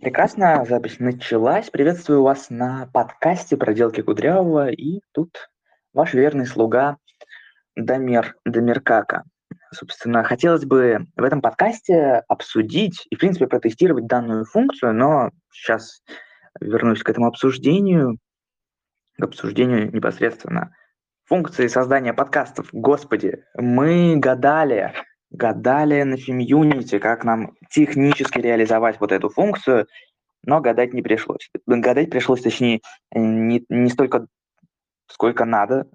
Прекрасно, запись началась. Приветствую вас на подкасте «Проделки Кудрявого». И тут ваш верный слуга Дамир Дамиркака. Собственно, хотелось бы в этом подкасте обсудить и, в принципе, протестировать данную функцию, но сейчас вернусь к этому обсуждению, к обсуждению непосредственно функции создания подкастов. Господи, мы гадали, гадали на FimUnity, как нам технически реализовать вот эту функцию, но гадать не пришлось. Гадать пришлось, точнее, не, не столько, сколько надо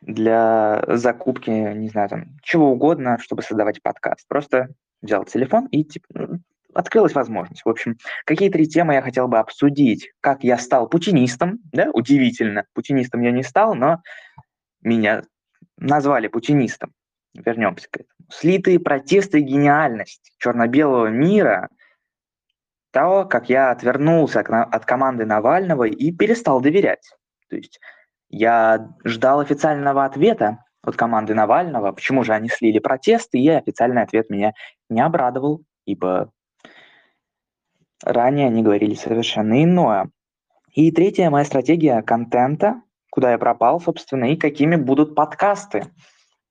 для закупки, не знаю, там, чего угодно, чтобы создавать подкаст. Просто взял телефон и типа, открылась возможность. В общем, какие три темы я хотел бы обсудить. Как я стал путинистом, да, удивительно. Путинистом я не стал, но меня назвали путинистом вернемся к этому. Слитые протесты и гениальность черно-белого мира того, как я отвернулся от команды Навального и перестал доверять. То есть я ждал официального ответа от команды Навального, почему же они слили протесты, и официальный ответ меня не обрадовал, ибо ранее они говорили совершенно иное. И третья моя стратегия контента, куда я пропал, собственно, и какими будут подкасты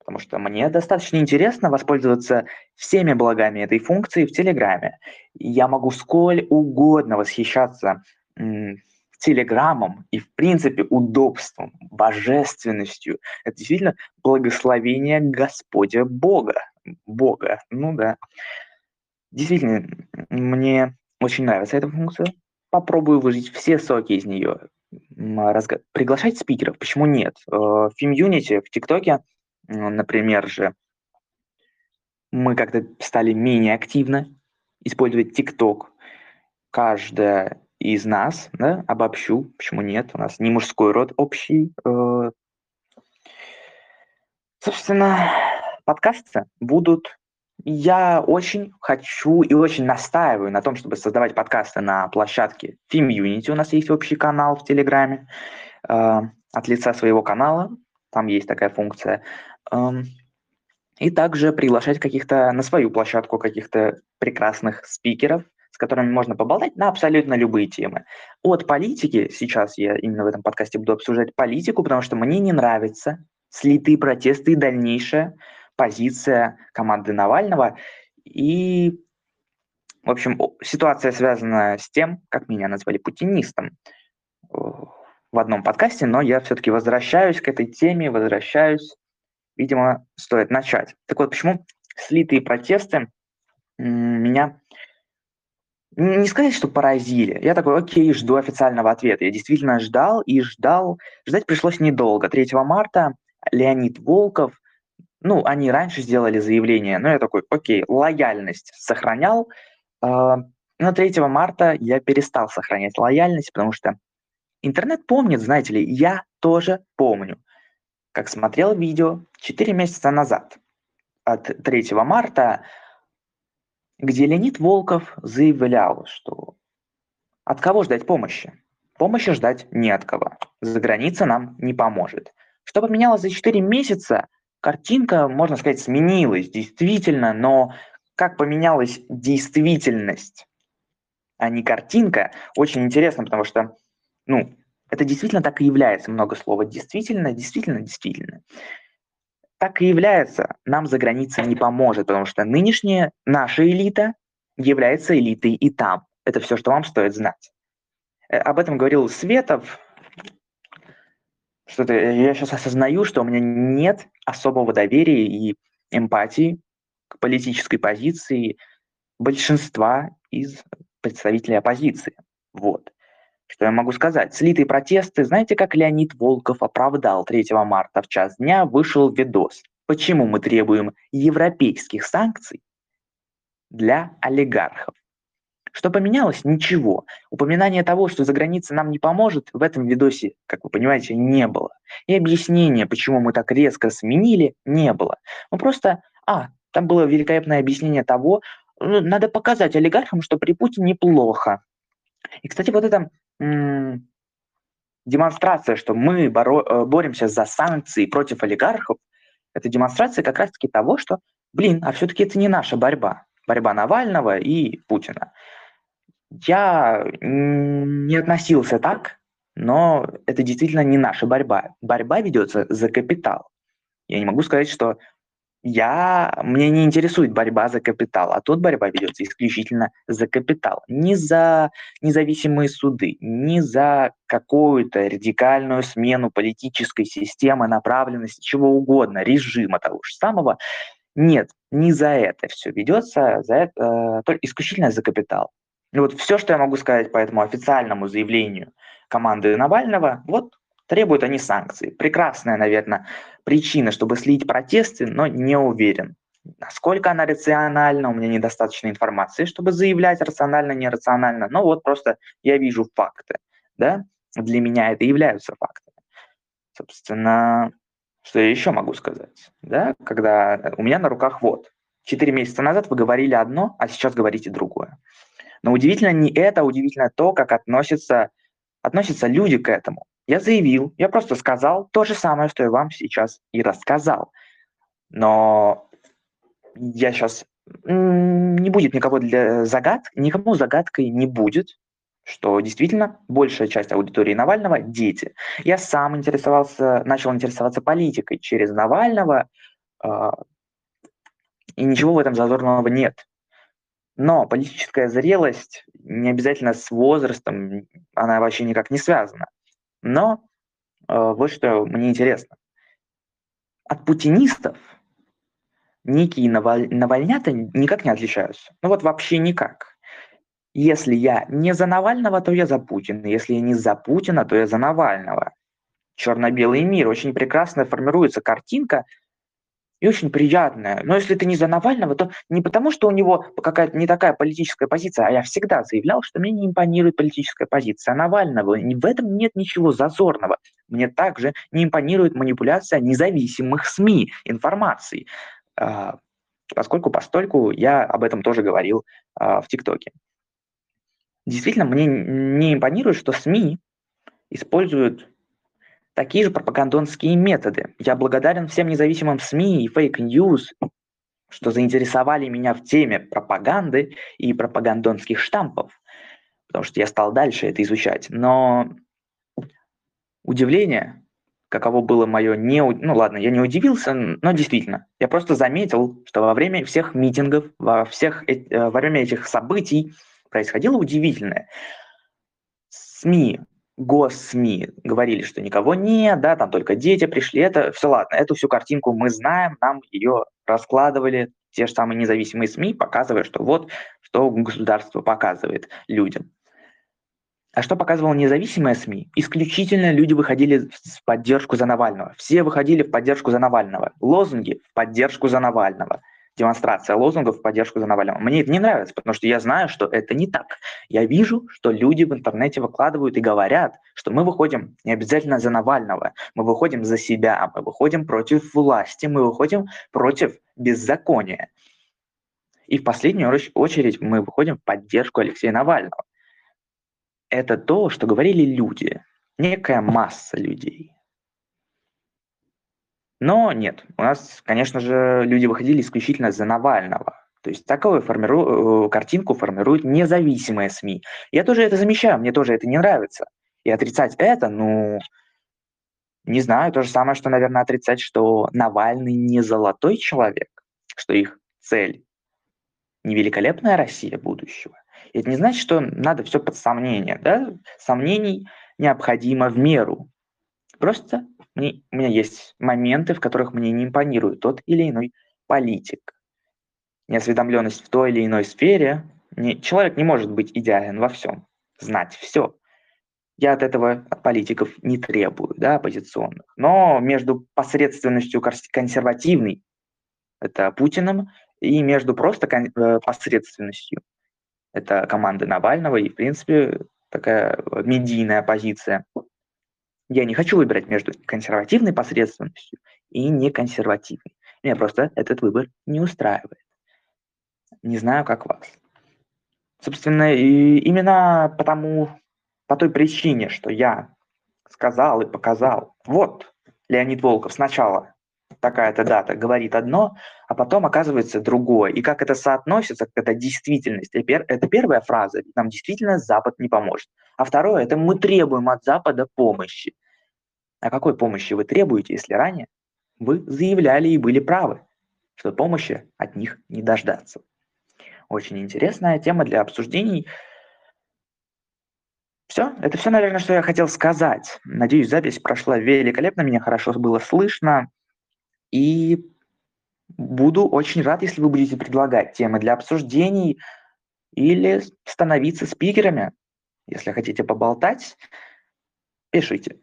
потому что мне достаточно интересно воспользоваться всеми благами этой функции в Телеграме. Я могу сколь угодно восхищаться Телеграмом и, в принципе, удобством, божественностью. Это действительно благословение Господя Бога. Бога, ну да. Действительно, мне очень нравится эта функция. Попробую выжить все соки из нее. Разго... Приглашать спикеров, почему нет? Э, в FimUnity, в ТикТоке – например же, мы как-то стали менее активно использовать TikTok. Каждая из нас, да, обобщу, почему нет, у нас не мужской род общий. Э, собственно, подкасты будут... Я очень хочу и очень настаиваю на том, чтобы создавать подкасты на площадке FimUnity. У нас есть общий канал в Телеграме. Э, от лица своего канала, там есть такая функция, и также приглашать каких-то на свою площадку каких-то прекрасных спикеров, с которыми можно поболтать на абсолютно любые темы. От политики, сейчас я именно в этом подкасте буду обсуждать политику, потому что мне не нравятся слитые протесты и дальнейшая позиция команды Навального. И, в общем, ситуация связана с тем, как меня назвали путинистом в одном подкасте, но я все-таки возвращаюсь к этой теме, возвращаюсь видимо, стоит начать. Так вот, почему слитые протесты меня не сказать, что поразили. Я такой, окей, жду официального ответа. Я действительно ждал и ждал. Ждать пришлось недолго. 3 марта Леонид Волков, ну, они раньше сделали заявление, но я такой, окей, лояльность сохранял. А, но 3 марта я перестал сохранять лояльность, потому что интернет помнит, знаете ли, я тоже помню как смотрел видео 4 месяца назад, от 3 марта, где Леонид Волков заявлял, что от кого ждать помощи? Помощи ждать не от кого. За граница нам не поможет. Что поменялось за 4 месяца? Картинка, можно сказать, сменилась, действительно, но как поменялась действительность, а не картинка, очень интересно, потому что, ну, это действительно так и является, много слова действительно, действительно, действительно. Так и является, нам за границей не поможет, потому что нынешняя наша элита является элитой и там. Это все, что вам стоит знать. Э, об этом говорил Светов. Что-то я сейчас осознаю, что у меня нет особого доверия и эмпатии к политической позиции большинства из представителей оппозиции. Вот. Что я могу сказать? Слитые протесты, знаете, как Леонид Волков оправдал 3 марта в час дня, вышел видос. Почему мы требуем европейских санкций для олигархов? Что поменялось? Ничего. Упоминание того, что за границей нам не поможет, в этом видосе, как вы понимаете, не было. И объяснения, почему мы так резко сменили, не было. Ну просто, а, там было великолепное объяснение того, «Ну, надо показать олигархам, что при Путине неплохо. И, кстати, вот это демонстрация, что мы боро- э, боремся за санкции против олигархов, это демонстрация как раз-таки того, что, блин, а все-таки это не наша борьба. Борьба Навального и Путина. Я не относился так, но это действительно не наша борьба. Борьба ведется за капитал. Я не могу сказать, что я, мне не интересует борьба за капитал, а тут борьба ведется исключительно за капитал. Не за независимые суды, не за какую-то радикальную смену политической системы, направленности, чего угодно, режима того же самого. Нет, не за это все ведется, за это, э, исключительно за капитал. И вот все, что я могу сказать по этому официальному заявлению команды Навального, вот требуют они санкций. Прекрасная, наверное, причина, чтобы слить протесты, но не уверен. Насколько она рациональна, у меня недостаточно информации, чтобы заявлять рационально, нерационально. Но вот просто я вижу факты. Да? Для меня это являются фактами. Собственно, что я еще могу сказать? Да? Когда у меня на руках вот. Четыре месяца назад вы говорили одно, а сейчас говорите другое. Но удивительно не это, а удивительно то, как относятся, относятся люди к этому. Я заявил, я просто сказал то же самое, что я вам сейчас и рассказал. Но я сейчас не будет никого для загад, никому загадкой не будет, что действительно большая часть аудитории Навального – дети. Я сам интересовался, начал интересоваться политикой через Навального, э, и ничего в этом зазорного нет. Но политическая зрелость не обязательно с возрастом, она вообще никак не связана. Но э, вот что мне интересно. От путинистов некие наваль... навальнята никак не отличаются. Ну вот вообще никак. Если я не за Навального, то я за Путина. Если я не за Путина, то я за Навального. Черно-белый мир. Очень прекрасно формируется картинка и очень приятная. Но если ты не за Навального, то не потому, что у него какая-то не такая политическая позиция, а я всегда заявлял, что мне не импонирует политическая позиция Навального. В этом нет ничего зазорного. Мне также не импонирует манипуляция независимых СМИ информацией, а, поскольку постольку я об этом тоже говорил а, в ТикТоке. Действительно, мне не импонирует, что СМИ используют такие же пропагандонские методы. Я благодарен всем независимым СМИ и fake news, что заинтересовали меня в теме пропаганды и пропагандонских штампов, потому что я стал дальше это изучать. Но удивление, каково было мое не... Ну ладно, я не удивился, но действительно, я просто заметил, что во время всех митингов, во, всех, э, во время этих событий происходило удивительное. СМИ госсми говорили, что никого нет, да, там только дети пришли, это все ладно, эту всю картинку мы знаем, нам ее раскладывали те же самые независимые СМИ, показывая, что вот, что государство показывает людям. А что показывало независимые СМИ? Исключительно люди выходили в поддержку за Навального. Все выходили в поддержку за Навального. Лозунги в поддержку за Навального – демонстрация лозунгов в поддержку за Навального. Мне это не нравится, потому что я знаю, что это не так. Я вижу, что люди в интернете выкладывают и говорят, что мы выходим не обязательно за Навального, мы выходим за себя, мы выходим против власти, мы выходим против беззакония. И в последнюю очередь мы выходим в поддержку Алексея Навального. Это то, что говорили люди, некая масса людей. Но нет, у нас, конечно же, люди выходили исключительно за Навального. То есть такую формиру... Э, картинку формируют независимые СМИ. Я тоже это замечаю, мне тоже это не нравится. И отрицать это, ну, не знаю, то же самое, что, наверное, отрицать, что Навальный не золотой человек, что их цель не великолепная Россия будущего. И это не значит, что надо все под сомнение. Да? Сомнений необходимо в меру. Просто мне, у меня есть моменты, в которых мне не импонирует тот или иной политик. Неосведомленность в той или иной сфере. Не, человек не может быть идеален во всем, знать все. Я от этого от политиков не требую, да, оппозиционных. Но между посредственностью консервативной, это Путиным, и между просто кон- э, посредственностью, это команда Навального и, в принципе, такая медийная позиция я не хочу выбирать между консервативной посредственностью и неконсервативной. Меня просто этот выбор не устраивает. Не знаю, как вас. Собственно, и именно потому, по той причине, что я сказал и показал, вот, Леонид Волков сначала такая-то дата говорит одно, а потом оказывается другое. И как это соотносится, это действительность. Это первая фраза, нам действительно Запад не поможет. А второе, это мы требуем от Запада помощи. А какой помощи вы требуете, если ранее вы заявляли и были правы, что помощи от них не дождаться? Очень интересная тема для обсуждений. Все, это все, наверное, что я хотел сказать. Надеюсь, запись прошла великолепно, меня хорошо было слышно. И буду очень рад, если вы будете предлагать темы для обсуждений или становиться спикерами. Если хотите поболтать, пишите.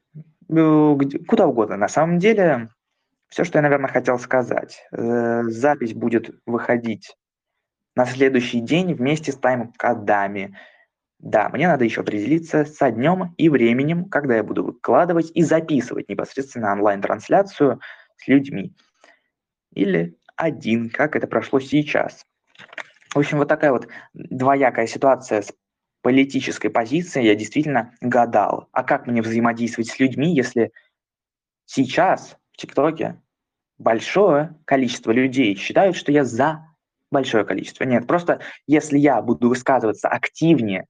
Э, куда угодно. На самом деле, все, что я, наверное, хотел сказать. Э, запись будет выходить на следующий день вместе с тайм-кодами. Да, мне надо еще определиться со днем и временем, когда я буду выкладывать и записывать непосредственно онлайн-трансляцию с людьми. Или один, как это прошло сейчас. В общем, вот такая вот двоякая ситуация с политической позицией. Я действительно гадал, а как мне взаимодействовать с людьми, если сейчас в ТикТоке большое количество людей считают, что я за большое количество. Нет, просто если я буду высказываться активнее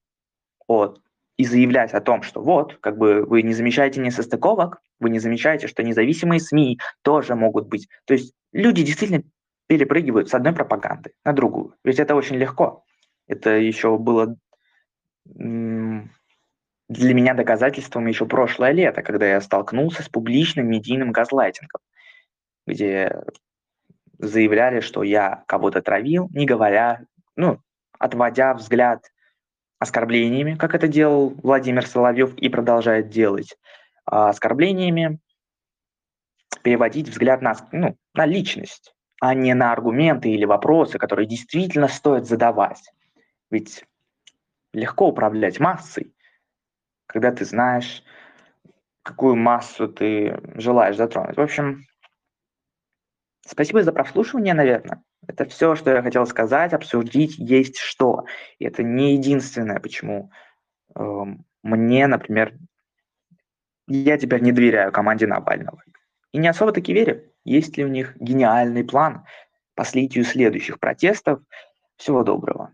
от, и заявлять о том, что вот, как бы вы не замечаете несостыковок, вы не замечаете, что независимые СМИ тоже могут быть. То есть люди действительно перепрыгивают с одной пропаганды на другую. Ведь это очень легко. Это еще было для меня доказательством еще прошлое лето, когда я столкнулся с публичным медийным газлайтингом, где заявляли, что я кого-то травил, не говоря, ну, отводя взгляд оскорблениями, как это делал Владимир Соловьев и продолжает делать, а оскорблениями переводить взгляд на, ну, на личность, а не на аргументы или вопросы, которые действительно стоит задавать. Ведь легко управлять массой, когда ты знаешь, какую массу ты желаешь затронуть. В общем, Спасибо за прослушивание, наверное. Это все, что я хотел сказать, обсудить есть что. И это не единственное, почему э, мне, например, я теперь не доверяю команде Навального. И не особо таки верю, есть ли у них гениальный план по слитию следующих протестов. Всего доброго.